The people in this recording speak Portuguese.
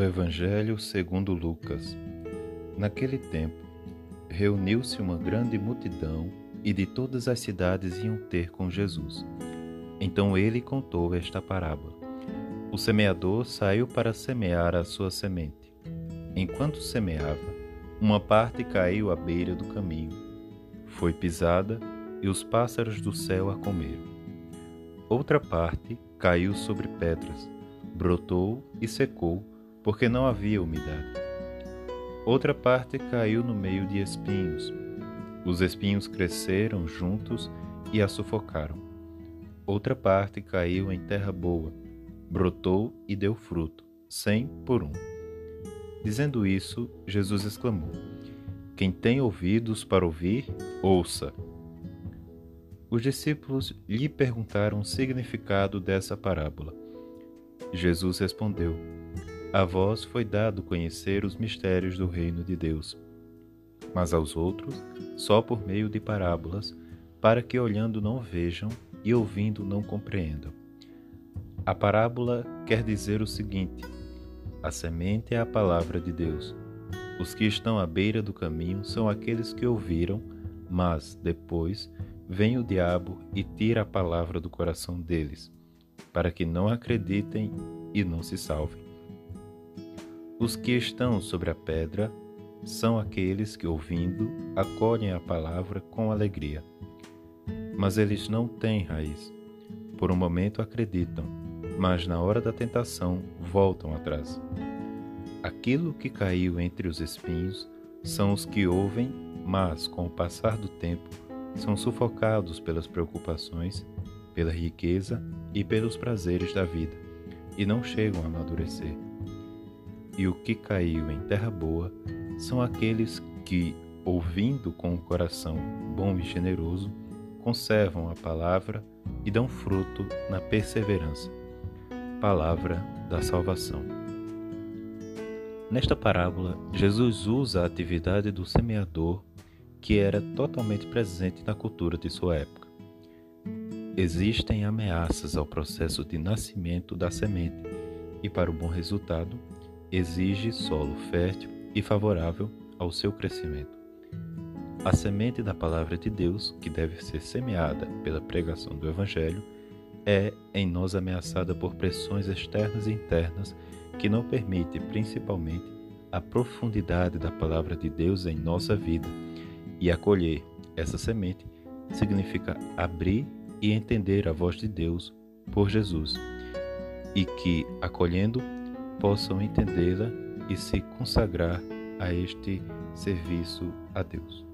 do Evangelho segundo Lucas. Naquele tempo, reuniu-se uma grande multidão e de todas as cidades iam ter com Jesus. Então ele contou esta parábola. O semeador saiu para semear a sua semente. Enquanto semeava, uma parte caiu à beira do caminho. Foi pisada e os pássaros do céu a comeram. Outra parte caiu sobre pedras, brotou e secou porque não havia umidade. Outra parte caiu no meio de espinhos. Os espinhos cresceram juntos e a sufocaram. Outra parte caiu em terra boa, brotou e deu fruto, cem por um. Dizendo isso, Jesus exclamou: Quem tem ouvidos para ouvir, ouça. Os discípulos lhe perguntaram o significado dessa parábola. Jesus respondeu: a vós foi dado conhecer os mistérios do reino de Deus, mas aos outros só por meio de parábolas, para que olhando não vejam e ouvindo não compreendam. A parábola quer dizer o seguinte: a semente é a palavra de Deus. Os que estão à beira do caminho são aqueles que ouviram, mas depois vem o diabo e tira a palavra do coração deles, para que não acreditem e não se salvem. Os que estão sobre a pedra são aqueles que, ouvindo, acolhem a palavra com alegria. Mas eles não têm raiz. Por um momento acreditam, mas na hora da tentação voltam atrás. Aquilo que caiu entre os espinhos são os que ouvem, mas com o passar do tempo são sufocados pelas preocupações, pela riqueza e pelos prazeres da vida, e não chegam a amadurecer e o que caiu em terra boa são aqueles que, ouvindo com o coração bom e generoso, conservam a palavra e dão fruto na perseverança. Palavra da salvação. Nesta parábola, Jesus usa a atividade do semeador que era totalmente presente na cultura de sua época. Existem ameaças ao processo de nascimento da semente e, para o bom resultado, exige solo fértil e favorável ao seu crescimento. A semente da palavra de Deus, que deve ser semeada pela pregação do Evangelho, é em nós ameaçada por pressões externas e internas que não permitem, principalmente, a profundidade da palavra de Deus em nossa vida. E acolher essa semente significa abrir e entender a voz de Deus por Jesus, e que, acolhendo, possam entendê-la e se consagrar a este serviço a Deus.